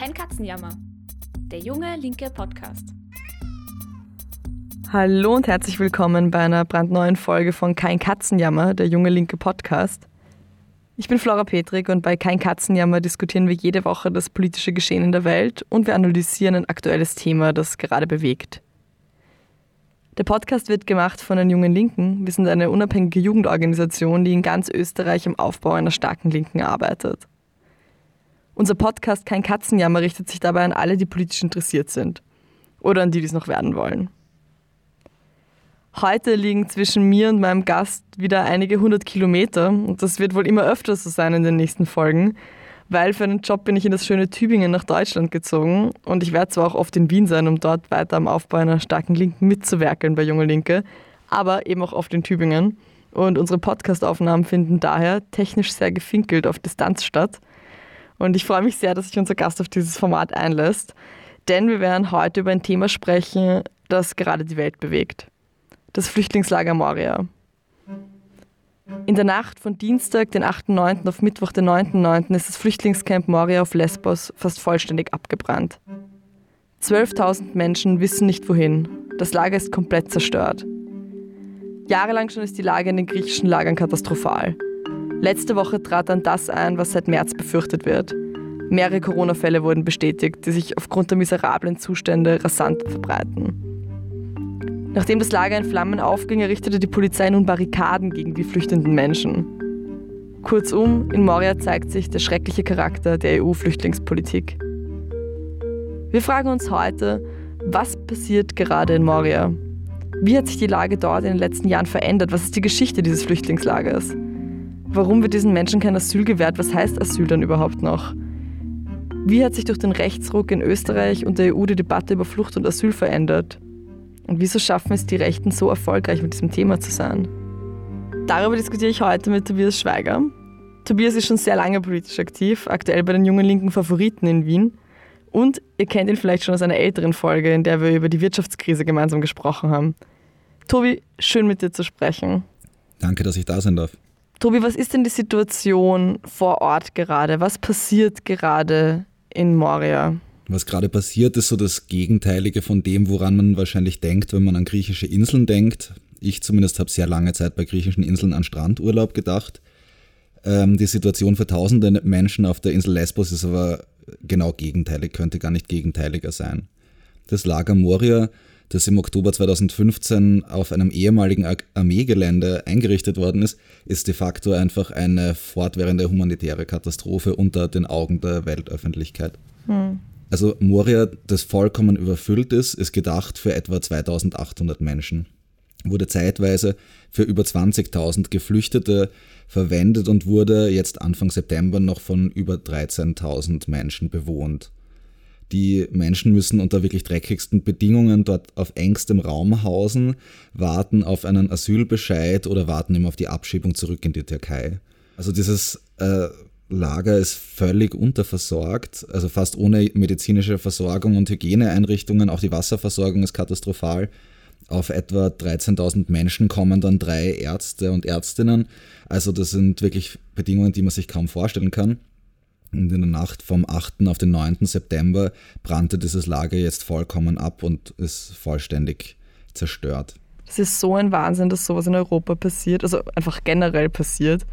Kein Katzenjammer. Der junge linke Podcast. Hallo und herzlich willkommen bei einer brandneuen Folge von Kein Katzenjammer, der junge linke Podcast. Ich bin Flora Petrik und bei Kein Katzenjammer diskutieren wir jede Woche das politische Geschehen in der Welt und wir analysieren ein aktuelles Thema, das gerade bewegt. Der Podcast wird gemacht von den Jungen Linken. Wir sind eine unabhängige Jugendorganisation, die in ganz Österreich am Aufbau einer starken Linken arbeitet. Unser Podcast Kein Katzenjammer richtet sich dabei an alle, die politisch interessiert sind. Oder an die, die es noch werden wollen. Heute liegen zwischen mir und meinem Gast wieder einige hundert Kilometer und das wird wohl immer öfter so sein in den nächsten Folgen, weil für einen Job bin ich in das schöne Tübingen nach Deutschland gezogen und ich werde zwar auch oft in Wien sein, um dort weiter am Aufbau einer starken Linken mitzuwerkeln bei Junge Linke, aber eben auch oft in Tübingen. Und unsere Podcastaufnahmen finden daher technisch sehr gefinkelt auf Distanz statt. Und ich freue mich sehr, dass sich unser Gast auf dieses Format einlässt, denn wir werden heute über ein Thema sprechen, das gerade die Welt bewegt das Flüchtlingslager Moria. In der Nacht von Dienstag, den 8.9. auf Mittwoch, den 9.9. ist das Flüchtlingscamp Moria auf Lesbos fast vollständig abgebrannt. 12.000 Menschen wissen nicht wohin. Das Lager ist komplett zerstört. Jahrelang schon ist die Lage in den griechischen Lagern katastrophal. Letzte Woche trat dann das ein, was seit März befürchtet wird. Mehrere Corona-Fälle wurden bestätigt, die sich aufgrund der miserablen Zustände rasant verbreiten. Nachdem das Lager in Flammen aufging, errichtete die Polizei nun Barrikaden gegen die flüchtenden Menschen. Kurzum, in Moria zeigt sich der schreckliche Charakter der EU-Flüchtlingspolitik. Wir fragen uns heute, was passiert gerade in Moria? Wie hat sich die Lage dort in den letzten Jahren verändert? Was ist die Geschichte dieses Flüchtlingslagers? Warum wird diesen Menschen kein Asyl gewährt? Was heißt Asyl dann überhaupt noch? Wie hat sich durch den Rechtsruck in Österreich und der EU die Debatte über Flucht und Asyl verändert? Und wieso schaffen es die Rechten so erfolgreich mit diesem Thema zu sein? Darüber diskutiere ich heute mit Tobias Schweiger. Tobias ist schon sehr lange politisch aktiv, aktuell bei den jungen linken Favoriten in Wien. Und ihr kennt ihn vielleicht schon aus einer älteren Folge, in der wir über die Wirtschaftskrise gemeinsam gesprochen haben. Tobi, schön mit dir zu sprechen. Danke, dass ich da sein darf. Tobi, was ist denn die Situation vor Ort gerade? Was passiert gerade in Moria? Was gerade passiert, ist so das Gegenteilige von dem, woran man wahrscheinlich denkt, wenn man an griechische Inseln denkt. Ich zumindest habe sehr lange Zeit bei griechischen Inseln an Strandurlaub gedacht. Ähm, die Situation für tausende Menschen auf der Insel Lesbos ist aber genau gegenteilig, könnte gar nicht gegenteiliger sein. Das Lager Moria, das im Oktober 2015 auf einem ehemaligen Armeegelände eingerichtet worden ist, ist de facto einfach eine fortwährende humanitäre Katastrophe unter den Augen der Weltöffentlichkeit. Hm. Also Moria, das vollkommen überfüllt ist, ist gedacht für etwa 2800 Menschen. Wurde zeitweise für über 20.000 Geflüchtete verwendet und wurde jetzt Anfang September noch von über 13.000 Menschen bewohnt. Die Menschen müssen unter wirklich dreckigsten Bedingungen dort auf engstem Raum hausen, warten auf einen Asylbescheid oder warten eben auf die Abschiebung zurück in die Türkei. Also dieses äh, Lager ist völlig unterversorgt, also fast ohne medizinische Versorgung und Hygieneeinrichtungen. Auch die Wasserversorgung ist katastrophal. Auf etwa 13.000 Menschen kommen dann drei Ärzte und Ärztinnen. Also das sind wirklich Bedingungen, die man sich kaum vorstellen kann. Und in der Nacht vom 8. auf den 9. September brannte dieses Lager jetzt vollkommen ab und ist vollständig zerstört. Es ist so ein Wahnsinn, dass sowas in Europa passiert, also einfach generell passiert.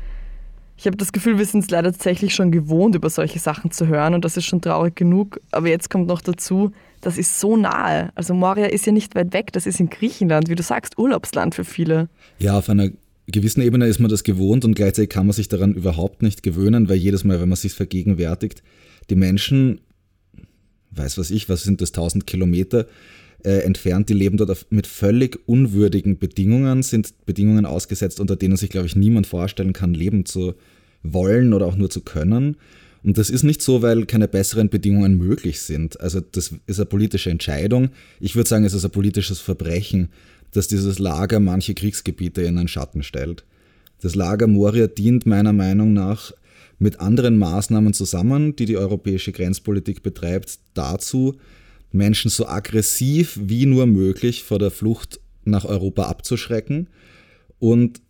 Ich habe das Gefühl, wir sind es leider tatsächlich schon gewohnt, über solche Sachen zu hören und das ist schon traurig genug. Aber jetzt kommt noch dazu, das ist so nahe. Also Moria ist ja nicht weit weg, das ist in Griechenland, wie du sagst, Urlaubsland für viele. Ja, auf einer gewissen Ebene ist man das gewohnt und gleichzeitig kann man sich daran überhaupt nicht gewöhnen, weil jedes Mal, wenn man sich vergegenwärtigt, die Menschen, weiß was ich, was sind das, 1000 Kilometer, äh, entfernt. Die leben dort auf, mit völlig unwürdigen Bedingungen, sind Bedingungen ausgesetzt, unter denen sich, glaube ich, niemand vorstellen kann, leben zu wollen oder auch nur zu können. Und das ist nicht so, weil keine besseren Bedingungen möglich sind. Also das ist eine politische Entscheidung. Ich würde sagen, es ist ein politisches Verbrechen, dass dieses Lager manche Kriegsgebiete in den Schatten stellt. Das Lager Moria dient meiner Meinung nach mit anderen Maßnahmen zusammen, die die europäische Grenzpolitik betreibt, dazu, Menschen so aggressiv wie nur möglich vor der Flucht nach Europa abzuschrecken. Und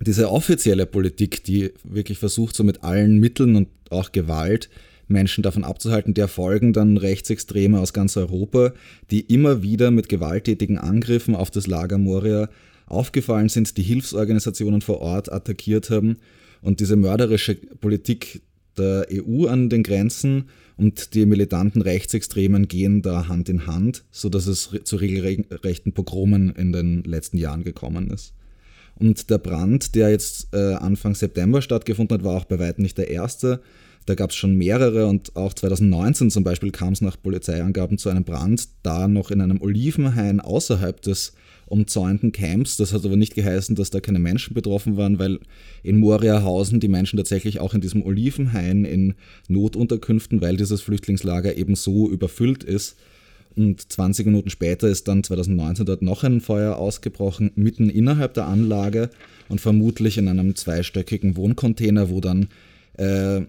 diese offizielle Politik, die wirklich versucht, so mit allen Mitteln und auch Gewalt Menschen davon abzuhalten. Der folgen dann Rechtsextreme aus ganz Europa, die immer wieder mit gewalttätigen Angriffen auf das Lager Moria aufgefallen sind, die Hilfsorganisationen vor Ort attackiert haben und diese mörderische Politik der EU an den Grenzen und die militanten Rechtsextremen gehen da Hand in Hand, sodass es zu regelrechten Pogromen in den letzten Jahren gekommen ist. Und der Brand, der jetzt äh, Anfang September stattgefunden hat, war auch bei weitem nicht der erste. Da gab es schon mehrere und auch 2019 zum Beispiel kam es nach Polizeiangaben zu einem Brand, da noch in einem Olivenhain außerhalb des umzäunten Camps. Das hat aber nicht geheißen, dass da keine Menschen betroffen waren, weil in Moria hausen die Menschen tatsächlich auch in diesem Olivenhain in Notunterkünften, weil dieses Flüchtlingslager eben so überfüllt ist. Und 20 Minuten später ist dann 2019 dort noch ein Feuer ausgebrochen, mitten innerhalb der Anlage und vermutlich in einem zweistöckigen Wohncontainer, wo dann äh,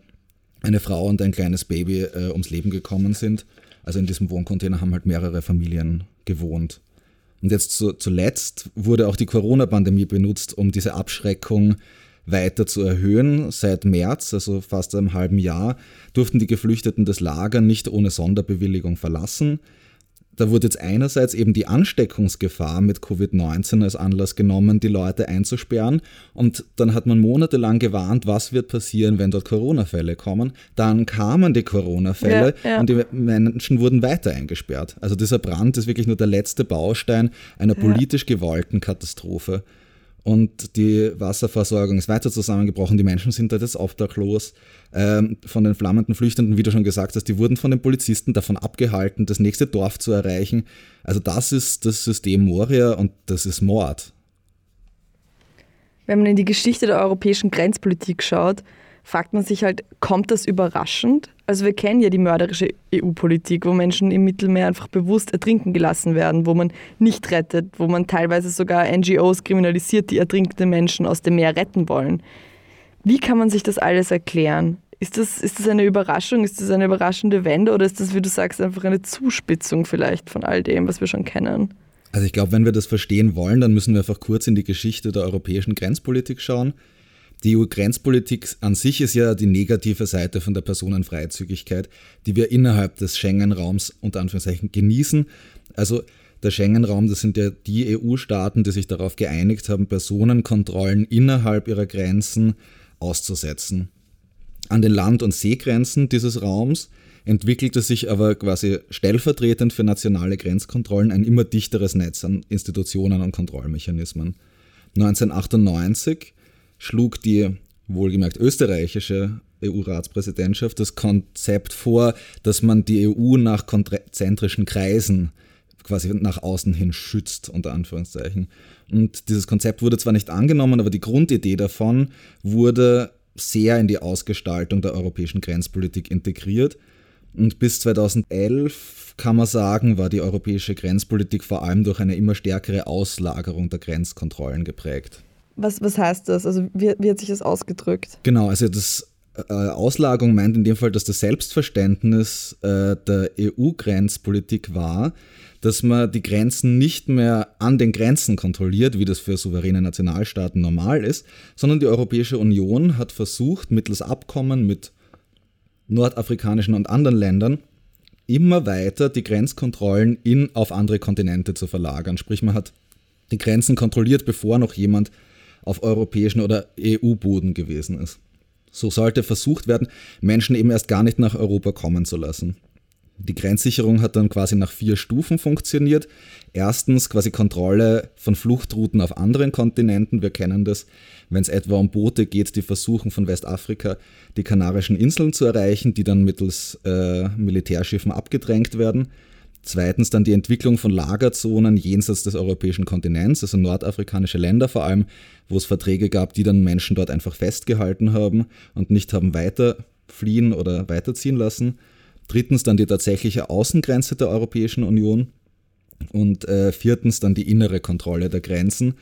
eine Frau und ein kleines Baby äh, ums Leben gekommen sind. Also in diesem Wohncontainer haben halt mehrere Familien gewohnt. Und jetzt zu, zuletzt wurde auch die Corona-Pandemie benutzt, um diese Abschreckung weiter zu erhöhen. Seit März, also fast einem halben Jahr, durften die Geflüchteten das Lager nicht ohne Sonderbewilligung verlassen. Da wurde jetzt einerseits eben die Ansteckungsgefahr mit Covid-19 als Anlass genommen, die Leute einzusperren. Und dann hat man monatelang gewarnt, was wird passieren, wenn dort Corona-Fälle kommen. Dann kamen die Corona-Fälle ja, ja. und die Menschen wurden weiter eingesperrt. Also dieser Brand ist wirklich nur der letzte Baustein einer politisch gewollten Katastrophe und die Wasserversorgung ist weiter zusammengebrochen. Die Menschen sind dort jetzt obdachlos. Ähm, von den flammenden Flüchtenden, wie du schon gesagt hast, die wurden von den Polizisten davon abgehalten, das nächste Dorf zu erreichen. Also das ist das System Moria und das ist Mord. Wenn man in die Geschichte der europäischen Grenzpolitik schaut, fragt man sich halt, kommt das überraschend? Also wir kennen ja die mörderische EU-Politik, wo Menschen im Mittelmeer einfach bewusst ertrinken gelassen werden, wo man nicht rettet, wo man teilweise sogar NGOs kriminalisiert, die ertrinkende Menschen aus dem Meer retten wollen. Wie kann man sich das alles erklären? Ist das, ist das eine Überraschung? Ist das eine überraschende Wende oder ist das, wie du sagst, einfach eine Zuspitzung vielleicht von all dem, was wir schon kennen? Also ich glaube, wenn wir das verstehen wollen, dann müssen wir einfach kurz in die Geschichte der europäischen Grenzpolitik schauen. Die EU-Grenzpolitik an sich ist ja die negative Seite von der Personenfreizügigkeit, die wir innerhalb des Schengen-Raums unter Anführungszeichen genießen. Also der Schengen-Raum, das sind ja die EU-Staaten, die sich darauf geeinigt haben, Personenkontrollen innerhalb ihrer Grenzen auszusetzen. An den Land- und Seegrenzen dieses Raums entwickelte sich aber quasi stellvertretend für nationale Grenzkontrollen ein immer dichteres Netz an Institutionen und Kontrollmechanismen. 1998 schlug die wohlgemerkt österreichische EU-Ratspräsidentschaft das Konzept vor, dass man die EU nach konzentrischen Kreisen quasi nach außen hin schützt, unter Anführungszeichen. Und dieses Konzept wurde zwar nicht angenommen, aber die Grundidee davon wurde sehr in die Ausgestaltung der europäischen Grenzpolitik integriert. Und bis 2011 kann man sagen, war die europäische Grenzpolitik vor allem durch eine immer stärkere Auslagerung der Grenzkontrollen geprägt. Was, was heißt das? Also wie, wie hat sich das ausgedrückt? Genau, also das äh, Auslagerung meint in dem Fall, dass das Selbstverständnis äh, der EU-Grenzpolitik war, dass man die Grenzen nicht mehr an den Grenzen kontrolliert, wie das für souveräne Nationalstaaten normal ist, sondern die Europäische Union hat versucht, mittels Abkommen mit nordafrikanischen und anderen Ländern immer weiter die Grenzkontrollen in, auf andere Kontinente zu verlagern. Sprich, man hat die Grenzen kontrolliert, bevor noch jemand auf europäischen oder EU-Boden gewesen ist. So sollte versucht werden, Menschen eben erst gar nicht nach Europa kommen zu lassen. Die Grenzsicherung hat dann quasi nach vier Stufen funktioniert. Erstens quasi Kontrolle von Fluchtrouten auf anderen Kontinenten. Wir kennen das, wenn es etwa um Boote geht, die versuchen von Westafrika die Kanarischen Inseln zu erreichen, die dann mittels äh, Militärschiffen abgedrängt werden. Zweitens dann die Entwicklung von Lagerzonen jenseits des europäischen Kontinents, also nordafrikanische Länder vor allem, wo es Verträge gab, die dann Menschen dort einfach festgehalten haben und nicht haben weiter fliehen oder weiterziehen lassen. Drittens dann die tatsächliche Außengrenze der Europäischen Union. Und äh, viertens dann die innere Kontrolle der Grenzen,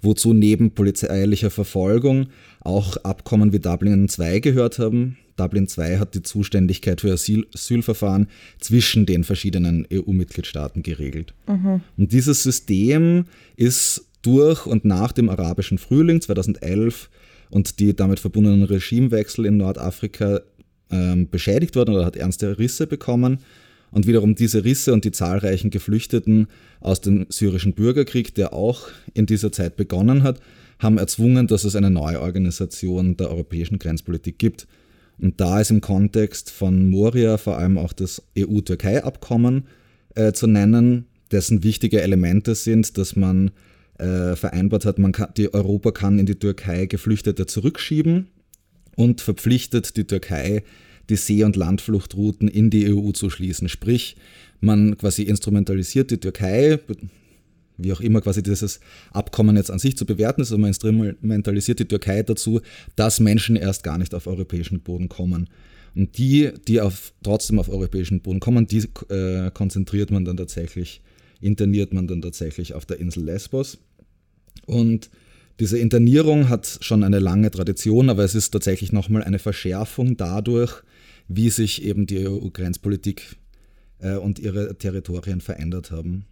wozu neben polizeilicher Verfolgung auch Abkommen wie Dublin II gehört haben, Dublin II hat die Zuständigkeit für Asyl Asylverfahren zwischen den verschiedenen EU-Mitgliedstaaten geregelt. Mhm. Und dieses System ist durch und nach dem arabischen Frühling 2011 und die damit verbundenen Regimewechsel in Nordafrika ähm, beschädigt worden oder hat ernste Risse bekommen. Und wiederum diese Risse und die zahlreichen Geflüchteten aus dem syrischen Bürgerkrieg, der auch in dieser Zeit begonnen hat, haben erzwungen, dass es eine neue Organisation der europäischen Grenzpolitik gibt. Und da ist im Kontext von Moria vor allem auch das EU-Türkei-Abkommen äh, zu nennen, dessen wichtige Elemente sind, dass man äh, vereinbart hat, man kann, die Europa kann in die Türkei Geflüchtete zurückschieben und verpflichtet die Türkei, die See- und Landfluchtrouten in die EU zu schließen. Sprich, man quasi instrumentalisiert die Türkei, wie auch immer quasi dieses Abkommen jetzt an sich zu bewerten ist, also man instrumentalisiert die Türkei dazu, dass Menschen erst gar nicht auf europäischen Boden kommen. Und die, die auf, trotzdem auf europäischen Boden kommen, die äh, konzentriert man dann tatsächlich, interniert man dann tatsächlich auf der Insel Lesbos. Und diese Internierung hat schon eine lange Tradition, aber es ist tatsächlich nochmal eine Verschärfung dadurch, wie sich eben die EU-Grenzpolitik äh, und ihre Territorien verändert haben.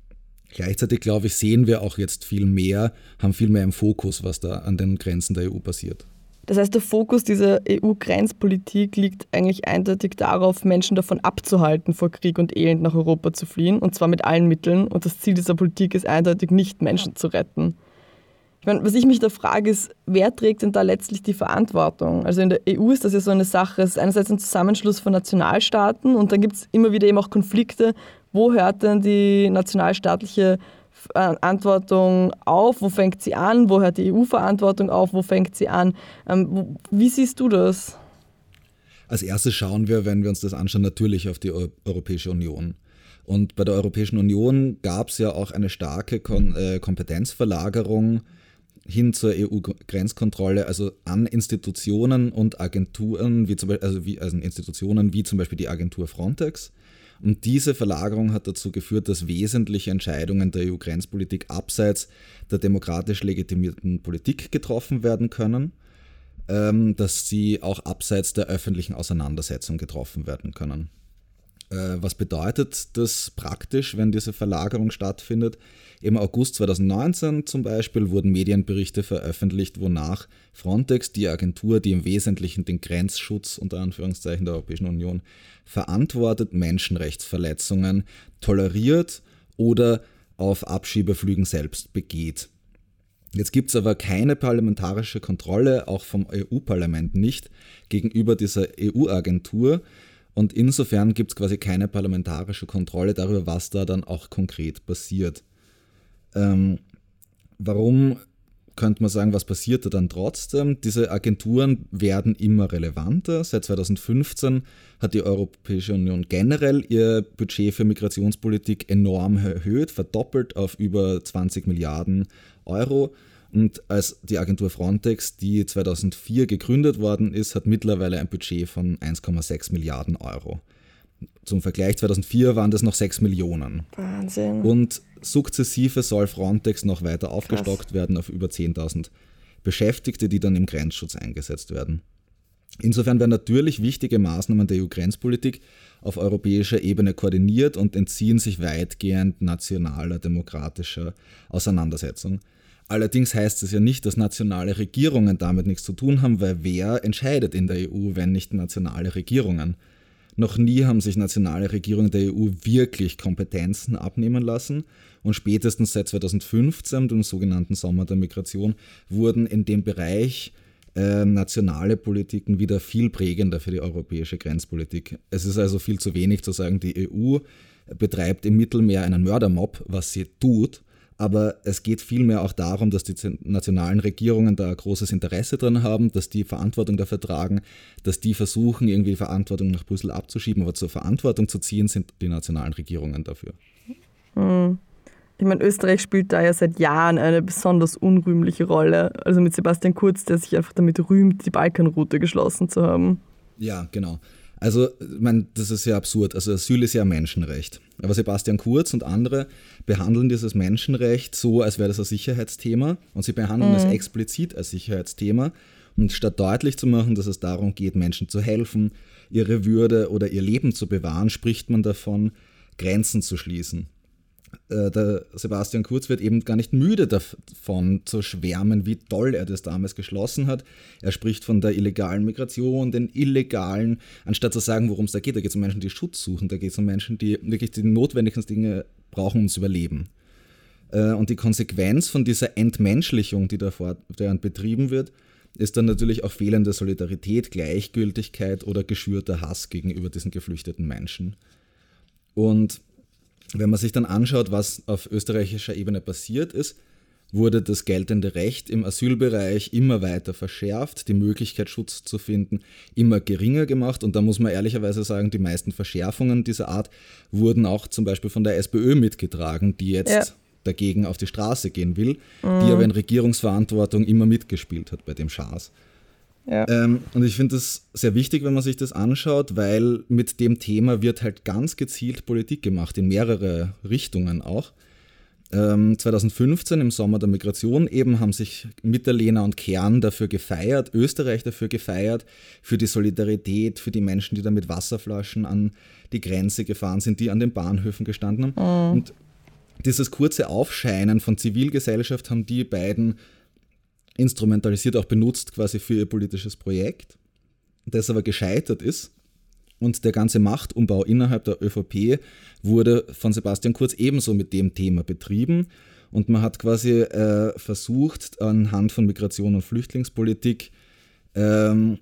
Gleichzeitig, glaube ich, sehen wir auch jetzt viel mehr, haben viel mehr im Fokus, was da an den Grenzen der EU passiert. Das heißt, der Fokus dieser EU-Grenzpolitik liegt eigentlich eindeutig darauf, Menschen davon abzuhalten, vor Krieg und Elend nach Europa zu fliehen, und zwar mit allen Mitteln. Und das Ziel dieser Politik ist eindeutig nicht, Menschen zu retten. Ich meine, was ich mich da frage, ist, wer trägt denn da letztlich die Verantwortung? Also in der EU ist das ja so eine Sache. Es ist einerseits ein Zusammenschluss von Nationalstaaten und dann gibt es immer wieder eben auch Konflikte. Wo hört denn die nationalstaatliche Verantwortung auf? Wo fängt sie an? Wo hört die EU-Verantwortung auf? Wo fängt sie an? Ähm, wie siehst du das? Als erstes schauen wir, wenn wir uns das anschauen, natürlich auf die Europäische Union. Und bei der Europäischen Union gab es ja auch eine starke Kon äh, Kompetenzverlagerung hin zur EU-Grenzkontrolle, also an Institutionen und Agenturen, wie zum Beispiel, also, wie, also Institutionen wie zum Beispiel die Agentur Frontex. Und diese Verlagerung hat dazu geführt, dass wesentliche Entscheidungen der EU-Grenzpolitik abseits der demokratisch legitimierten Politik getroffen werden können, ähm, dass sie auch abseits der öffentlichen Auseinandersetzung getroffen werden können. Äh, was bedeutet das praktisch, wenn diese Verlagerung stattfindet? Im August 2019 zum Beispiel wurden Medienberichte veröffentlicht, wonach Frontex, die Agentur, die im Wesentlichen den Grenzschutz unter Anführungszeichen der Europäischen Union verantwortet, Menschenrechtsverletzungen toleriert oder auf Abschiebeflügen selbst begeht. Jetzt gibt es aber keine parlamentarische Kontrolle, auch vom EU-Parlament nicht, gegenüber dieser EU-Agentur, und insofern gibt es quasi keine parlamentarische Kontrolle darüber, was da dann auch konkret passiert. Ähm, warum könnte man sagen, was passiert da dann trotzdem? Diese Agenturen werden immer relevanter. Seit 2015 hat die Europäische Union generell ihr Budget für Migrationspolitik enorm erhöht, verdoppelt auf über 20 Milliarden Euro. Und als die Agentur Frontex, die 2004 gegründet worden ist, hat mittlerweile ein Budget von 1,6 Milliarden Euro. Zum Vergleich 2004 waren das noch 6 Millionen. Wahnsinn. Und sukzessive soll Frontex noch weiter aufgestockt Krass. werden auf über 10.000 Beschäftigte, die dann im Grenzschutz eingesetzt werden. Insofern werden natürlich wichtige Maßnahmen der EU-Grenzpolitik auf europäischer Ebene koordiniert und entziehen sich weitgehend nationaler demokratischer Auseinandersetzung. Allerdings heißt es ja nicht, dass nationale Regierungen damit nichts zu tun haben, weil wer entscheidet in der EU, wenn nicht nationale Regierungen? Noch nie haben sich nationale Regierungen der EU wirklich Kompetenzen abnehmen lassen und spätestens seit 2015, dem sogenannten Sommer der Migration, wurden in dem Bereich äh, nationale Politiken wieder viel prägender für die europäische Grenzpolitik. Es ist also viel zu wenig zu sagen, die EU betreibt im Mittelmeer einen Mördermob, was sie tut, aber es geht vielmehr auch darum, dass die nationalen Regierungen da großes Interesse dran haben, dass die Verantwortung dafür tragen, dass die versuchen, irgendwie Verantwortung nach Brüssel abzuschieben, aber zur Verantwortung zu ziehen, sind die nationalen Regierungen dafür. Hm. Ich meine, Österreich spielt da ja seit Jahren eine besonders unrühmliche Rolle. Also mit Sebastian Kurz, der sich einfach damit rühmt, die Balkanroute geschlossen zu haben. Ja, genau. Also, ich meine, das ist ja absurd. Also, Asyl ist ja ein Menschenrecht. Aber Sebastian Kurz und andere behandeln dieses Menschenrecht so, als wäre das ein Sicherheitsthema. Und sie behandeln mhm. es explizit als Sicherheitsthema. Und statt deutlich zu machen, dass es darum geht, Menschen zu helfen, ihre Würde oder ihr Leben zu bewahren, spricht man davon, Grenzen zu schließen. Äh, der Sebastian Kurz wird eben gar nicht müde davon zu schwärmen, wie toll er das damals geschlossen hat. Er spricht von der illegalen Migration, den illegalen, anstatt zu sagen, worum es da geht. Da geht es um Menschen, die Schutz suchen, da geht es um Menschen, die wirklich die notwendigsten Dinge brauchen, um zu überleben. Äh, und die Konsequenz von dieser Entmenschlichung, die da fortwährend betrieben wird, ist dann natürlich auch fehlende Solidarität, Gleichgültigkeit oder geschürter Hass gegenüber diesen geflüchteten Menschen. Und wenn man sich dann anschaut, was auf österreichischer Ebene passiert ist, wurde das geltende Recht im Asylbereich immer weiter verschärft, die Möglichkeit, Schutz zu finden, immer geringer gemacht. Und da muss man ehrlicherweise sagen, die meisten Verschärfungen dieser Art wurden auch zum Beispiel von der SPÖ mitgetragen, die jetzt ja. dagegen auf die Straße gehen will, mhm. die aber in Regierungsverantwortung immer mitgespielt hat bei dem Schaas. Ja. Ähm, und ich finde das sehr wichtig, wenn man sich das anschaut, weil mit dem Thema wird halt ganz gezielt Politik gemacht, in mehrere Richtungen auch. Ähm, 2015 im Sommer der Migration eben haben sich Mitterlehner und Kern dafür gefeiert, Österreich dafür gefeiert, für die Solidarität, für die Menschen, die da mit Wasserflaschen an die Grenze gefahren sind, die an den Bahnhöfen gestanden haben. Mhm. Und dieses kurze Aufscheinen von Zivilgesellschaft haben die beiden instrumentalisiert auch benutzt quasi für ihr politisches Projekt, das aber gescheitert ist. Und der ganze Machtumbau innerhalb der ÖVP wurde von Sebastian Kurz ebenso mit dem Thema betrieben. Und man hat quasi äh, versucht, anhand von Migration und Flüchtlingspolitik ähm,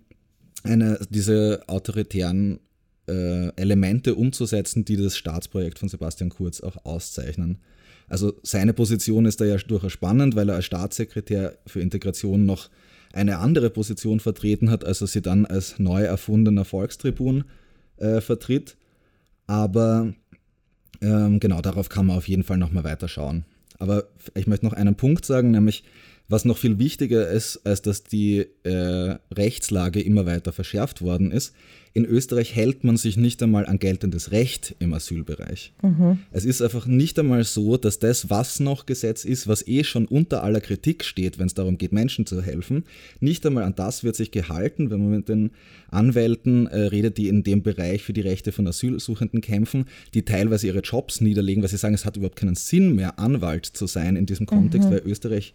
eine, diese autoritären äh, Elemente umzusetzen, die das Staatsprojekt von Sebastian Kurz auch auszeichnen. Also seine Position ist da ja durchaus spannend, weil er als Staatssekretär für Integration noch eine andere Position vertreten hat, als er sie dann als neu erfundener Volkstribun äh, vertritt. Aber ähm, genau, darauf kann man auf jeden Fall nochmal weiter schauen. Aber ich möchte noch einen Punkt sagen, nämlich was noch viel wichtiger ist, als dass die äh, Rechtslage immer weiter verschärft worden ist, in Österreich hält man sich nicht einmal an geltendes Recht im Asylbereich. Mhm. Es ist einfach nicht einmal so, dass das, was noch Gesetz ist, was eh schon unter aller Kritik steht, wenn es darum geht, Menschen zu helfen, nicht einmal an das wird sich gehalten, wenn man mit den Anwälten äh, redet, die in dem Bereich für die Rechte von Asylsuchenden kämpfen, die teilweise ihre Jobs niederlegen, weil sie sagen, es hat überhaupt keinen Sinn mehr, Anwalt zu sein in diesem Kontext, mhm. weil Österreich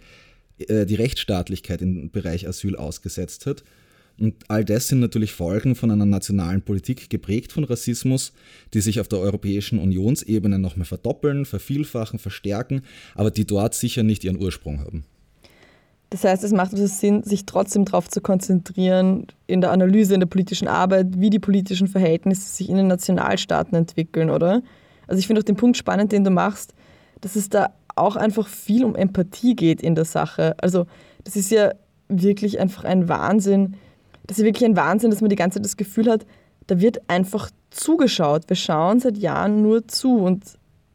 äh, die Rechtsstaatlichkeit im Bereich Asyl ausgesetzt hat. Und all das sind natürlich Folgen von einer nationalen Politik geprägt von Rassismus, die sich auf der Europäischen Unionsebene noch mehr verdoppeln, vervielfachen, verstärken, aber die dort sicher nicht ihren Ursprung haben. Das heißt, es macht also Sinn, sich trotzdem darauf zu konzentrieren, in der Analyse, in der politischen Arbeit, wie die politischen Verhältnisse sich in den Nationalstaaten entwickeln, oder? Also ich finde auch den Punkt spannend, den du machst, dass es da auch einfach viel um Empathie geht in der Sache. Also das ist ja wirklich einfach ein Wahnsinn, das ist wirklich ein Wahnsinn, dass man die ganze Zeit das Gefühl hat, da wird einfach zugeschaut. Wir schauen seit Jahren nur zu. Und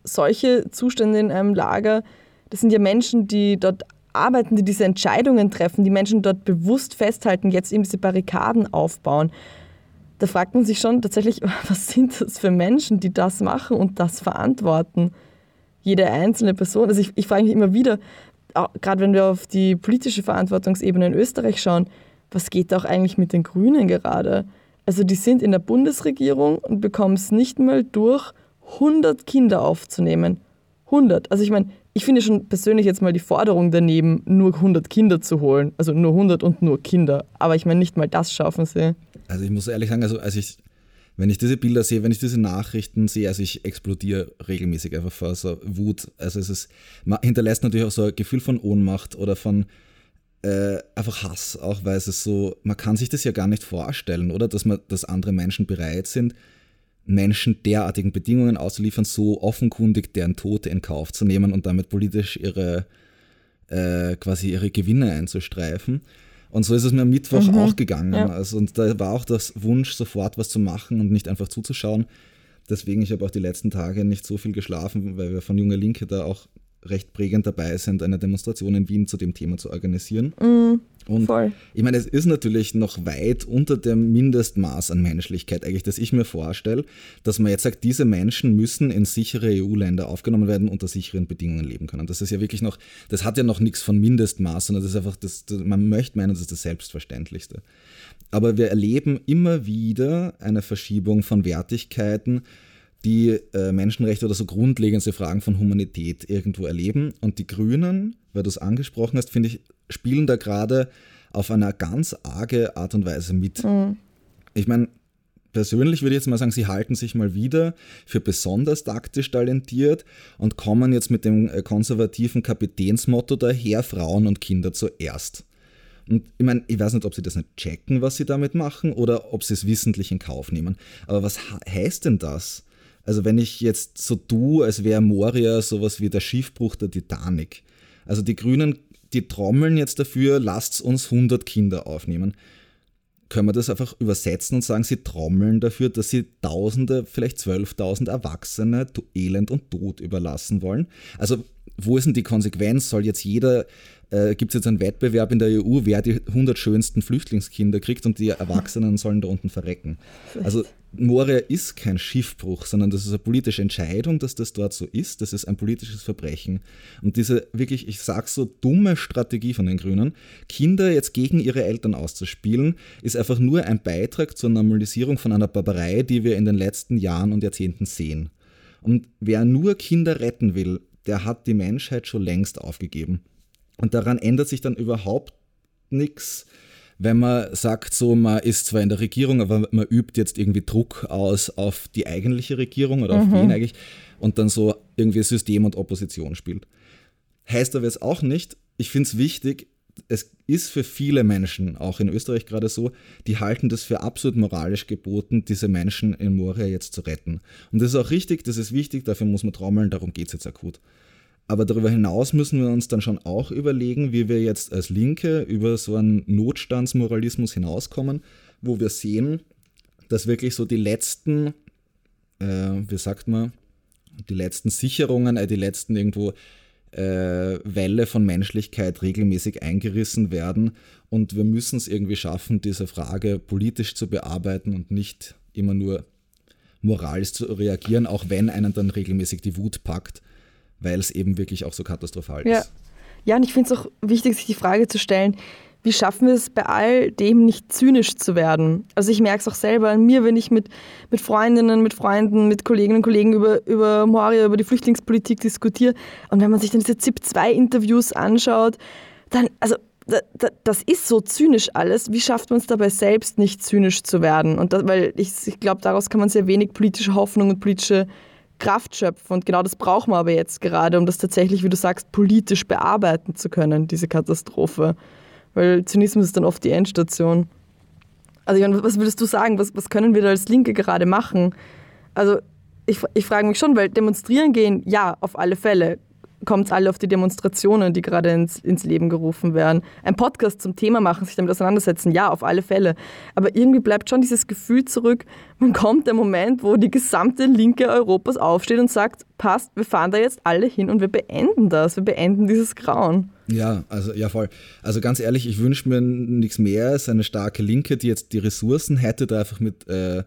solche Zustände in einem Lager, das sind ja Menschen, die dort arbeiten, die diese Entscheidungen treffen, die Menschen dort bewusst festhalten, jetzt eben diese Barrikaden aufbauen. Da fragt man sich schon tatsächlich, was sind das für Menschen, die das machen und das verantworten? Jede einzelne Person. Also ich, ich frage mich immer wieder, gerade wenn wir auf die politische Verantwortungsebene in Österreich schauen, was geht auch eigentlich mit den Grünen gerade? Also die sind in der Bundesregierung und bekommen es nicht mal durch, 100 Kinder aufzunehmen. 100. Also ich meine, ich finde schon persönlich jetzt mal die Forderung daneben, nur 100 Kinder zu holen. Also nur 100 und nur Kinder. Aber ich meine, nicht mal das schaffen sie. Also ich muss ehrlich sagen, also als ich, wenn ich diese Bilder sehe, wenn ich diese Nachrichten sehe, also ich explodiere regelmäßig einfach vor so Wut. Also es ist, hinterlässt natürlich auch so ein Gefühl von Ohnmacht oder von, äh, einfach Hass, auch weil es ist so, man kann sich das ja gar nicht vorstellen, oder? Dass man, dass andere Menschen bereit sind, Menschen derartigen Bedingungen auszuliefern, so offenkundig deren Tote in Kauf zu nehmen und damit politisch ihre äh, quasi ihre Gewinne einzustreifen. Und so ist es mir am Mittwoch mhm. auch gegangen. Ja. Also, und da war auch das Wunsch, sofort was zu machen und nicht einfach zuzuschauen. Deswegen, ich habe auch die letzten Tage nicht so viel geschlafen, weil wir von Junge Linke da auch recht prägend dabei sind, eine Demonstration in Wien zu dem Thema zu organisieren. Mm, und voll. ich meine, es ist natürlich noch weit unter dem Mindestmaß an Menschlichkeit, eigentlich, das ich mir vorstelle, dass man jetzt sagt, diese Menschen müssen in sichere EU-Länder aufgenommen werden, unter sicheren Bedingungen leben können. Das ist ja wirklich noch, das hat ja noch nichts von Mindestmaß, sondern das ist einfach, das, man möchte meinen, das ist das Selbstverständlichste. Aber wir erleben immer wieder eine Verschiebung von Wertigkeiten, die äh, Menschenrechte oder so grundlegende Fragen von Humanität irgendwo erleben. Und die Grünen, weil du es angesprochen hast, finde ich, spielen da gerade auf einer ganz arge Art und Weise mit. Mhm. Ich meine, persönlich würde ich jetzt mal sagen, sie halten sich mal wieder für besonders taktisch talentiert und kommen jetzt mit dem äh, konservativen Kapitänsmotto daher, Frauen und Kinder zuerst. Und ich meine, ich weiß nicht, ob sie das nicht checken, was sie damit machen, oder ob sie es wissentlich in Kauf nehmen. Aber was heißt denn das? Also wenn ich jetzt so tue, als wäre Moria sowas wie der Schiffbruch der Titanic. Also die Grünen, die trommeln jetzt dafür, lasst uns 100 Kinder aufnehmen können wir das einfach übersetzen und sagen, sie trommeln dafür, dass sie Tausende, vielleicht 12.000 Erwachsene elend und tot überlassen wollen. Also wo ist denn die Konsequenz? Soll jetzt jeder äh, gibt es jetzt einen Wettbewerb in der EU, wer die 100 schönsten Flüchtlingskinder kriegt und die Erwachsenen sollen da unten verrecken. Also Moria ist kein Schiffbruch, sondern das ist eine politische Entscheidung, dass das dort so ist. Das ist ein politisches Verbrechen. Und diese wirklich, ich sag so, dumme Strategie von den Grünen, Kinder jetzt gegen ihre Eltern auszuspielen, ist einfach nur ein Beitrag zur Normalisierung von einer Barbarei, die wir in den letzten Jahren und Jahrzehnten sehen. Und wer nur Kinder retten will, der hat die Menschheit schon längst aufgegeben. Und daran ändert sich dann überhaupt nichts, wenn man sagt, so man ist zwar in der Regierung, aber man übt jetzt irgendwie Druck aus auf die eigentliche Regierung oder auf mhm. wen eigentlich und dann so irgendwie System und Opposition spielt. Heißt aber jetzt auch nicht, ich finde es wichtig, es ist für viele Menschen, auch in Österreich gerade so, die halten das für absolut moralisch geboten, diese Menschen in Moria jetzt zu retten. Und das ist auch richtig, das ist wichtig, dafür muss man trommeln, darum geht es jetzt akut. Aber darüber hinaus müssen wir uns dann schon auch überlegen, wie wir jetzt als Linke über so einen Notstandsmoralismus hinauskommen, wo wir sehen, dass wirklich so die letzten, äh, wie sagt man, die letzten Sicherungen, äh, die letzten irgendwo äh, Welle von Menschlichkeit regelmäßig eingerissen werden. Und wir müssen es irgendwie schaffen, diese Frage politisch zu bearbeiten und nicht immer nur moralisch zu reagieren, auch wenn einen dann regelmäßig die Wut packt weil es eben wirklich auch so katastrophal ja. ist. Ja, und ich finde es auch wichtig, sich die Frage zu stellen, wie schaffen wir es bei all dem nicht zynisch zu werden? Also ich merke es auch selber an mir, wenn ich mit, mit Freundinnen, mit Freunden, mit Kolleginnen und Kollegen über, über Moria, über die Flüchtlingspolitik diskutiere und wenn man sich dann diese ZIP-2-Interviews anschaut, dann, also das ist so zynisch alles. Wie schafft man es dabei selbst nicht zynisch zu werden? Und das, weil ich, ich glaube, daraus kann man sehr wenig politische Hoffnung und politische Kraft schöpfen. Und genau das brauchen wir aber jetzt gerade, um das tatsächlich, wie du sagst, politisch bearbeiten zu können, diese Katastrophe. Weil Zynismus ist dann oft die Endstation. Also, was würdest du sagen? Was, was können wir da als Linke gerade machen? Also, ich, ich frage mich schon, weil demonstrieren gehen, ja, auf alle Fälle kommt es alle auf die Demonstrationen, die gerade ins, ins Leben gerufen werden. Ein Podcast zum Thema machen, sich damit auseinandersetzen, ja, auf alle Fälle. Aber irgendwie bleibt schon dieses Gefühl zurück, man kommt der Moment, wo die gesamte Linke Europas aufsteht und sagt, passt, wir fahren da jetzt alle hin und wir beenden das, wir beenden dieses Grauen. Ja, also ja voll. Also ganz ehrlich, ich wünsche mir nichts mehr als eine starke Linke, die jetzt die Ressourcen hätte, da einfach mit äh,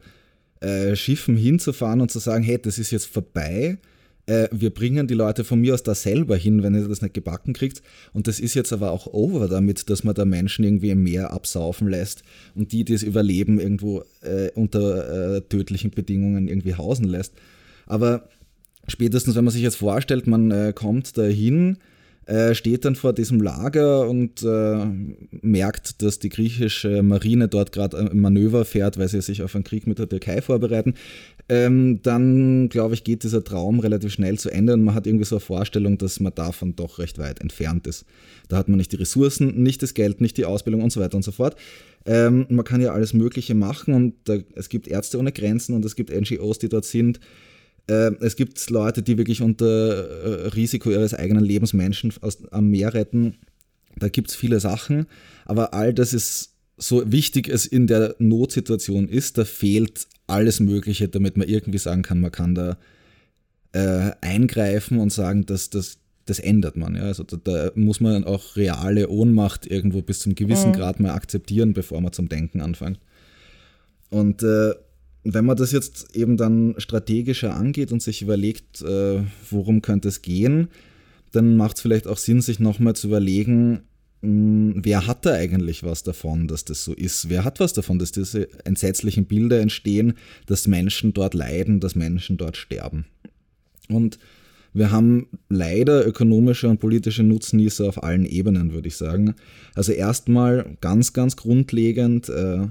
äh, Schiffen hinzufahren und zu sagen, hey, das ist jetzt vorbei äh, wir bringen die Leute von mir aus da selber hin, wenn ihr das nicht gebacken kriegt. Und das ist jetzt aber auch over damit, dass man da Menschen irgendwie im Meer absaufen lässt und die, die es überleben, irgendwo äh, unter äh, tödlichen Bedingungen irgendwie hausen lässt. Aber spätestens, wenn man sich jetzt vorstellt, man äh, kommt da hin, äh, steht dann vor diesem Lager und äh, merkt, dass die griechische Marine dort gerade ein Manöver fährt, weil sie sich auf einen Krieg mit der Türkei vorbereiten, ähm, dann glaube ich, geht dieser Traum relativ schnell zu Ende und man hat irgendwie so eine Vorstellung, dass man davon doch recht weit entfernt ist. Da hat man nicht die Ressourcen, nicht das Geld, nicht die Ausbildung und so weiter und so fort. Ähm, man kann ja alles Mögliche machen und da, es gibt Ärzte ohne Grenzen und es gibt NGOs, die dort sind äh, es gibt Leute, die wirklich unter äh, Risiko ihres eigenen Lebens Menschen aus, am Meer retten. Da gibt es viele Sachen, aber all das ist so wichtig es in der Notsituation ist, da fehlt alles Mögliche, damit man irgendwie sagen kann, man kann da äh, eingreifen und sagen, dass das, das ändert man. Ja? Also da, da, muss man auch reale Ohnmacht irgendwo bis zum gewissen mhm. Grad mal akzeptieren, bevor man zum Denken anfängt. Und äh, wenn man das jetzt eben dann strategischer angeht und sich überlegt, äh, worum könnte es gehen, dann macht es vielleicht auch Sinn, sich nochmal zu überlegen, hm, wer hat da eigentlich was davon, dass das so ist? Wer hat was davon, dass diese entsetzlichen Bilder entstehen, dass Menschen dort leiden, dass Menschen dort sterben? Und wir haben leider ökonomische und politische Nutznießer auf allen Ebenen, würde ich sagen. Also erstmal ganz, ganz grundlegend äh,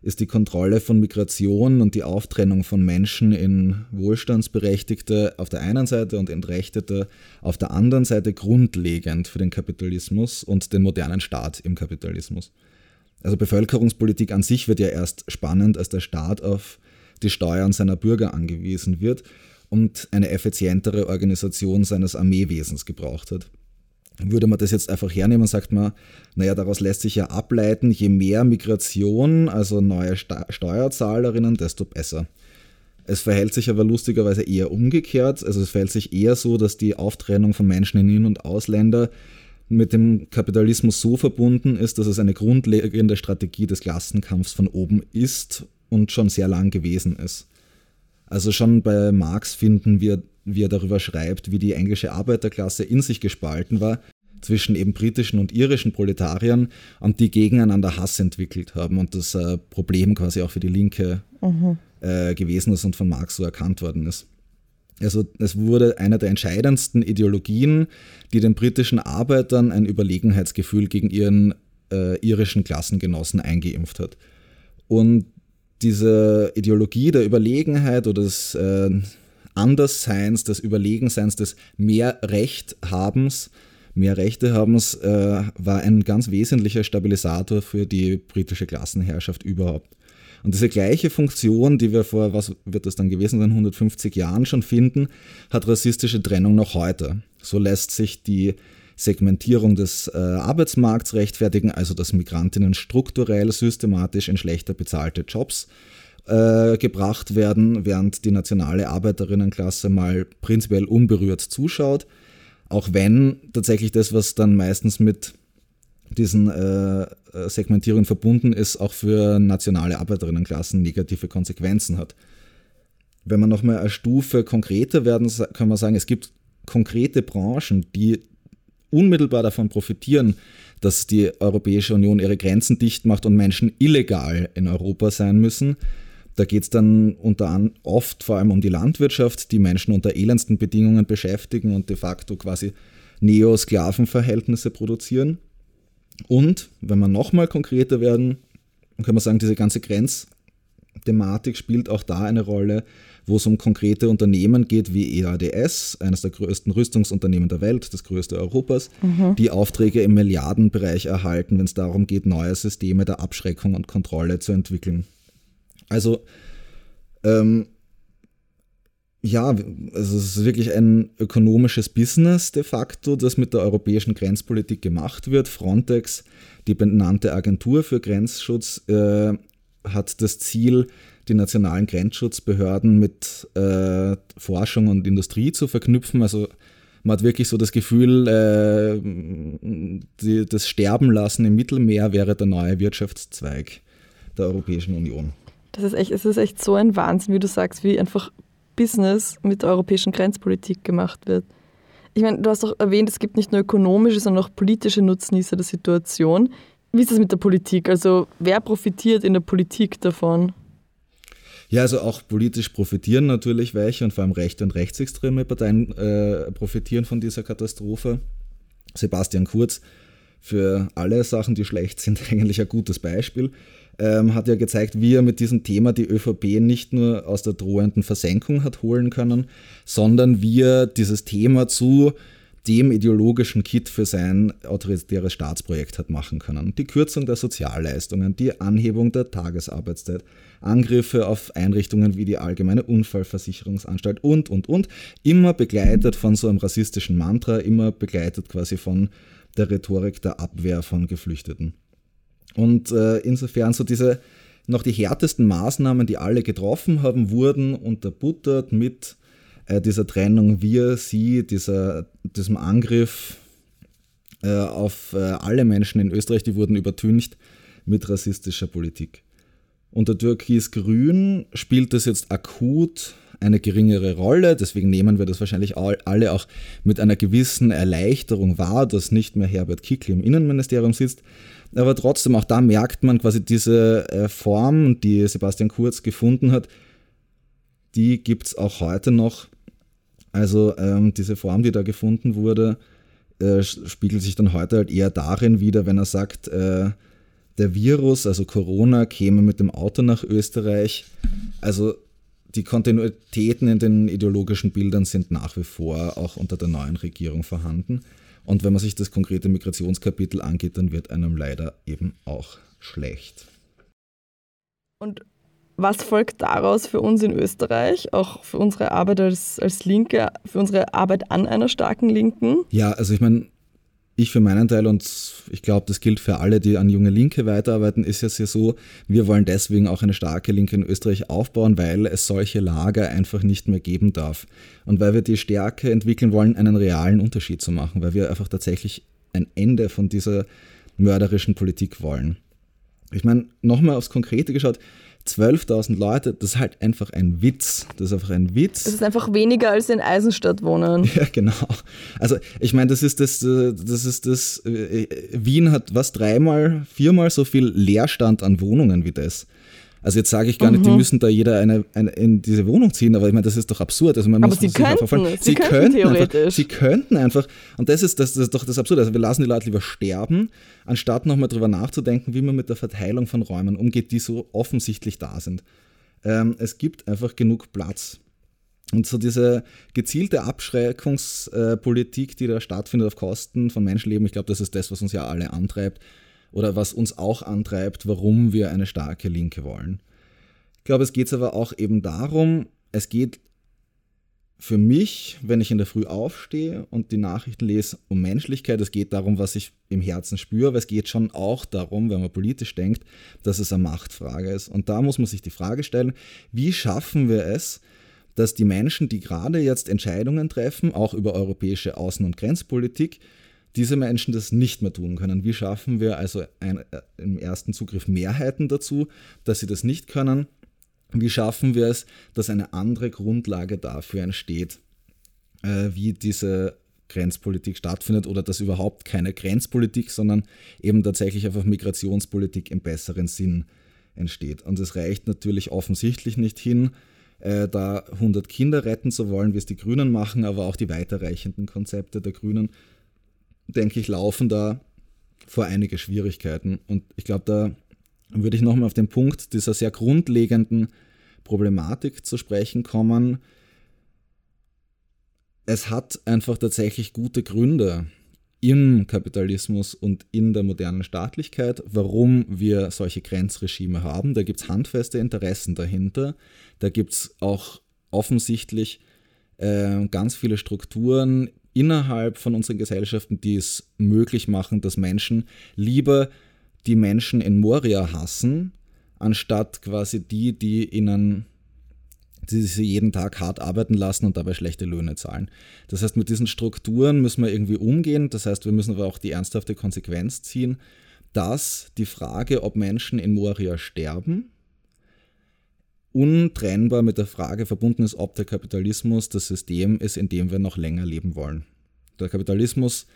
ist die Kontrolle von Migration und die Auftrennung von Menschen in Wohlstandsberechtigte auf der einen Seite und Entrechtete auf der anderen Seite grundlegend für den Kapitalismus und den modernen Staat im Kapitalismus. Also Bevölkerungspolitik an sich wird ja erst spannend, als der Staat auf die Steuern seiner Bürger angewiesen wird und eine effizientere Organisation seines Armeewesens gebraucht hat würde man das jetzt einfach hernehmen, sagt man, naja, daraus lässt sich ja ableiten, je mehr Migration, also neue Steuerzahlerinnen, desto besser. Es verhält sich aber lustigerweise eher umgekehrt. Also es verhält sich eher so, dass die Auftrennung von Menschen in In- und Ausländer mit dem Kapitalismus so verbunden ist, dass es eine grundlegende Strategie des Klassenkampfs von oben ist und schon sehr lang gewesen ist. Also schon bei Marx finden wir wie er darüber schreibt, wie die englische Arbeiterklasse in sich gespalten war zwischen eben britischen und irischen Proletariern und die gegeneinander Hass entwickelt haben und das äh, Problem quasi auch für die Linke mhm. äh, gewesen ist und von Marx so erkannt worden ist. Also es wurde einer der entscheidendsten Ideologien, die den britischen Arbeitern ein Überlegenheitsgefühl gegen ihren äh, irischen Klassengenossen eingeimpft hat. Und diese Ideologie der Überlegenheit oder des äh, Andersseins, des Überlegenseins, des Mehrrechthabens, mehr Rechte habens, äh, war ein ganz wesentlicher Stabilisator für die britische Klassenherrschaft überhaupt. Und diese gleiche Funktion, die wir vor, was wird das dann gewesen sein, 150 Jahren schon finden, hat rassistische Trennung noch heute. So lässt sich die Segmentierung des äh, Arbeitsmarkts rechtfertigen, also dass Migrantinnen strukturell systematisch in schlechter bezahlte Jobs äh, gebracht werden, während die nationale Arbeiterinnenklasse mal prinzipiell unberührt zuschaut. Auch wenn tatsächlich das, was dann meistens mit diesen äh, äh, Segmentierungen verbunden ist, auch für nationale Arbeiterinnenklassen negative Konsequenzen hat. Wenn man nochmal eine Stufe konkreter werden, kann man sagen, es gibt konkrete Branchen, die unmittelbar davon profitieren, dass die Europäische Union ihre Grenzen dicht macht und Menschen illegal in Europa sein müssen. Da geht es dann unter an, oft vor allem um die Landwirtschaft, die Menschen unter elendsten Bedingungen beschäftigen und de facto quasi Neo-Sklaven-Verhältnisse produzieren. Und wenn wir nochmal konkreter werden, kann man sagen, diese ganze Grenzthematik spielt auch da eine Rolle, wo es um konkrete Unternehmen geht wie EADS, eines der größten Rüstungsunternehmen der Welt, das größte Europas, mhm. die Aufträge im Milliardenbereich erhalten, wenn es darum geht, neue Systeme der Abschreckung und Kontrolle zu entwickeln. Also, ähm, ja, also es ist wirklich ein ökonomisches Business de facto, das mit der europäischen Grenzpolitik gemacht wird. Frontex, die benannte Agentur für Grenzschutz, äh, hat das Ziel, die nationalen Grenzschutzbehörden mit äh, Forschung und Industrie zu verknüpfen. Also man hat wirklich so das Gefühl, äh, die, das Sterbenlassen im Mittelmeer wäre der neue Wirtschaftszweig der Europäischen Union. Das ist echt, es ist echt so ein Wahnsinn, wie du sagst, wie einfach Business mit der europäischen Grenzpolitik gemacht wird. Ich meine, du hast doch erwähnt, es gibt nicht nur ökonomische, sondern auch politische Nutznießer der Situation. Wie ist das mit der Politik? Also wer profitiert in der Politik davon? Ja, also auch politisch profitieren natürlich welche und vor allem rechte und rechtsextreme Parteien äh, profitieren von dieser Katastrophe. Sebastian Kurz für alle Sachen, die schlecht sind, eigentlich ein gutes Beispiel ähm, hat ja gezeigt, wie er mit diesem Thema die ÖVP nicht nur aus der drohenden Versenkung hat holen können, sondern wie er dieses Thema zu dem ideologischen Kit für sein autoritäres Staatsprojekt hat machen können. Die Kürzung der Sozialleistungen, die Anhebung der Tagesarbeitszeit, Angriffe auf Einrichtungen wie die Allgemeine Unfallversicherungsanstalt und, und, und, immer begleitet von so einem rassistischen Mantra, immer begleitet quasi von der Rhetorik der Abwehr von Geflüchteten. Und äh, insofern so diese noch die härtesten Maßnahmen, die alle getroffen haben, wurden unterbuttert mit äh, dieser Trennung wir, sie, dieser, diesem Angriff äh, auf äh, alle Menschen in Österreich, die wurden übertüncht mit rassistischer Politik. Unter Türkis-Grün spielt das jetzt akut eine geringere Rolle. Deswegen nehmen wir das wahrscheinlich alle auch mit einer gewissen Erleichterung wahr, dass nicht mehr Herbert Kickl im Innenministerium sitzt. Aber trotzdem, auch da merkt man quasi diese äh, Form, die Sebastian Kurz gefunden hat, die gibt es auch heute noch. Also ähm, diese Form, die da gefunden wurde, äh, spiegelt sich dann heute halt eher darin wieder, wenn er sagt, äh, der Virus, also Corona, käme mit dem Auto nach Österreich. Also die Kontinuitäten in den ideologischen Bildern sind nach wie vor auch unter der neuen Regierung vorhanden. Und wenn man sich das konkrete Migrationskapitel angeht, dann wird einem leider eben auch schlecht. Und was folgt daraus für uns in Österreich, auch für unsere Arbeit als, als Linke, für unsere Arbeit an einer starken Linken? Ja, also ich meine, ich für meinen Teil und ich glaube, das gilt für alle, die an junge Linke weiterarbeiten, ist es ja so, wir wollen deswegen auch eine starke Linke in Österreich aufbauen, weil es solche Lager einfach nicht mehr geben darf. Und weil wir die Stärke entwickeln wollen, einen realen Unterschied zu machen, weil wir einfach tatsächlich ein Ende von dieser mörderischen Politik wollen. Ich meine, nochmal aufs Konkrete geschaut, 12.000 Leute, das ist halt einfach ein Witz. Das ist einfach ein Witz. Das ist einfach weniger als in Eisenstadt wohnen. Ja, genau. Also ich meine, das ist das, das ist das, äh, Wien hat was dreimal, viermal so viel Leerstand an Wohnungen wie das. Also jetzt sage ich gar mhm. nicht, die mhm. müssen da jeder eine, eine, in diese Wohnung ziehen, aber ich meine, das ist doch absurd. Also man aber muss sie, könnten, sie, sie könnten, könnten theoretisch. Einfach, sie könnten einfach, und das ist, das, das ist doch das Absurde. Also wir lassen die Leute lieber sterben, anstatt nochmal drüber nachzudenken, wie man mit der Verteilung von Räumen umgeht, die so offensichtlich da sind. Ähm, es gibt einfach genug Platz. Und so diese gezielte Abschreckungspolitik, die da stattfindet auf Kosten von Menschenleben, ich glaube, das ist das, was uns ja alle antreibt oder was uns auch antreibt, warum wir eine starke Linke wollen. Ich glaube, es geht aber auch eben darum, es geht für mich, wenn ich in der Früh aufstehe und die Nachrichten lese, um Menschlichkeit. Es geht darum, was ich im Herzen spüre, aber es geht schon auch darum, wenn man politisch denkt, dass es eine Machtfrage ist. Und da muss man sich die Frage stellen, wie schaffen wir es, dass die Menschen, die gerade jetzt Entscheidungen treffen, auch über europäische Außen- und Grenzpolitik, diese Menschen das nicht mehr tun können. Wie schaffen wir also ein, äh, im ersten Zugriff Mehrheiten dazu, dass sie das nicht können? Wie schaffen wir es, dass eine andere Grundlage dafür entsteht, äh, wie diese Grenzpolitik stattfindet oder dass überhaupt keine Grenzpolitik, sondern eben tatsächlich einfach Migrationspolitik im besseren Sinn entsteht. Und es reicht natürlich offensichtlich nicht hin, äh, da 100 Kinder retten zu wollen, wie es die Grünen machen, aber auch die weiterreichenden Konzepte der Grünen denke ich, laufen da vor einige Schwierigkeiten. Und ich glaube, da würde ich nochmal auf den Punkt dieser sehr grundlegenden Problematik zu sprechen kommen. Es hat einfach tatsächlich gute Gründe im Kapitalismus und in der modernen Staatlichkeit, warum wir solche Grenzregime haben. Da gibt es handfeste Interessen dahinter. Da gibt es auch offensichtlich äh, ganz viele Strukturen innerhalb von unseren Gesellschaften, die es möglich machen, dass Menschen lieber die Menschen in Moria hassen, anstatt quasi die, die ihnen die sie jeden Tag hart arbeiten lassen und dabei schlechte Löhne zahlen. Das heißt, mit diesen Strukturen müssen wir irgendwie umgehen. Das heißt, wir müssen aber auch die ernsthafte Konsequenz ziehen, dass die Frage, ob Menschen in Moria sterben, untrennbar mit der Frage verbunden ist, ob der Kapitalismus das System ist, in dem wir noch länger leben wollen. Der Kapitalismus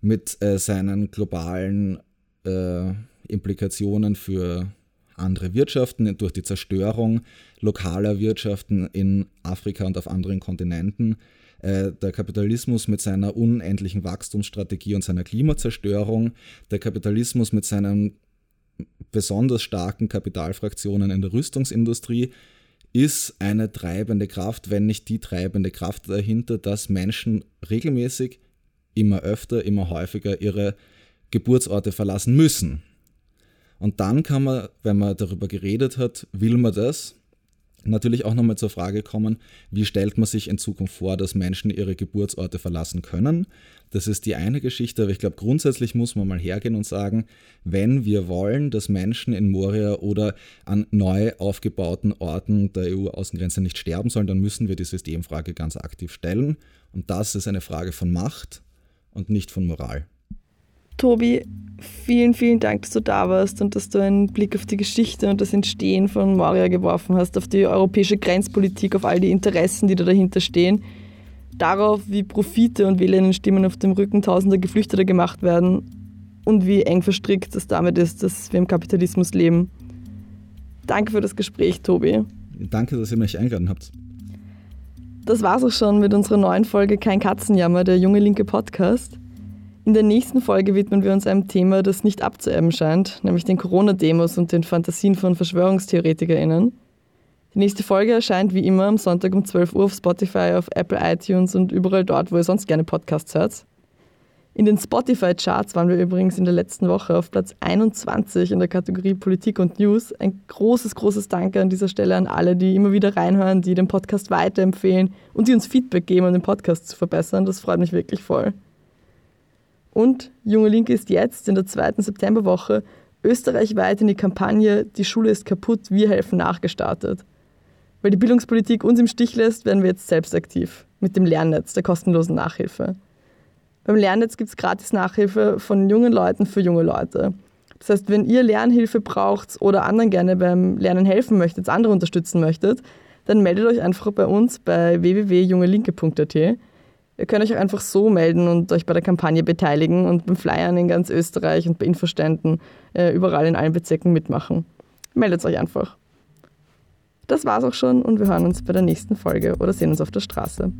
mit äh, seinen globalen äh, Implikationen für andere Wirtschaften durch die Zerstörung lokaler Wirtschaften in Afrika und auf anderen Kontinenten, äh, der Kapitalismus mit seiner unendlichen Wachstumsstrategie und seiner Klimazerstörung, der Kapitalismus mit seinen besonders starken Kapitalfraktionen in der Rüstungsindustrie ist eine treibende Kraft, wenn nicht die treibende Kraft dahinter, dass Menschen regelmäßig, immer öfter, immer häufiger ihre Geburtsorte verlassen müssen. Und dann kann man, wenn man darüber geredet hat, will man das, natürlich auch nochmal zur Frage kommen, wie stellt man sich in Zukunft vor, dass Menschen ihre Geburtsorte verlassen können. Das ist die eine Geschichte, aber ich glaube, grundsätzlich muss man mal hergehen und sagen, wenn wir wollen, dass Menschen in Moria oder an neu aufgebauten Orten der EU-Außengrenze nicht sterben sollen, dann müssen wir die Systemfrage ganz aktiv stellen. Und das ist eine Frage von Macht und nicht von Moral. Tobi, vielen, vielen Dank, dass du da warst und dass du einen Blick auf die Geschichte und das Entstehen von Moria geworfen hast, auf die europäische Grenzpolitik, auf all die Interessen, die da dahinter stehen, darauf, wie Profite und Wählerinnenstimmen auf dem Rücken tausender Geflüchteter gemacht werden und wie eng verstrickt es damit ist, dass wir im Kapitalismus leben. Danke für das Gespräch, Tobi. Danke, dass ihr mich eingeladen habt. Das war's auch schon mit unserer neuen Folge Kein Katzenjammer, der junge linke Podcast. In der nächsten Folge widmen wir uns einem Thema, das nicht abzuerben scheint, nämlich den Corona-Demos und den Fantasien von VerschwörungstheoretikerInnen. Die nächste Folge erscheint wie immer am Sonntag um 12 Uhr auf Spotify, auf Apple iTunes und überall dort, wo ihr sonst gerne Podcasts hört. In den Spotify-Charts waren wir übrigens in der letzten Woche auf Platz 21 in der Kategorie Politik und News. Ein großes, großes Danke an dieser Stelle an alle, die immer wieder reinhören, die den Podcast weiterempfehlen und die uns Feedback geben, um den Podcast zu verbessern. Das freut mich wirklich voll. Und Junge Linke ist jetzt in der zweiten Septemberwoche österreichweit in die Kampagne Die Schule ist kaputt, wir helfen nachgestartet. Weil die Bildungspolitik uns im Stich lässt, werden wir jetzt selbst aktiv mit dem Lernnetz der kostenlosen Nachhilfe. Beim Lernnetz gibt es gratis Nachhilfe von jungen Leuten für junge Leute. Das heißt, wenn ihr Lernhilfe braucht oder anderen gerne beim Lernen helfen möchtet, andere unterstützen möchtet, dann meldet euch einfach bei uns bei www.jungelinke.at. Ihr könnt euch einfach so melden und euch bei der Kampagne beteiligen und beim Flyern in ganz Österreich und bei Infoständen äh, überall in allen Bezirken mitmachen. Meldet euch einfach. Das war's auch schon und wir hören uns bei der nächsten Folge oder sehen uns auf der Straße.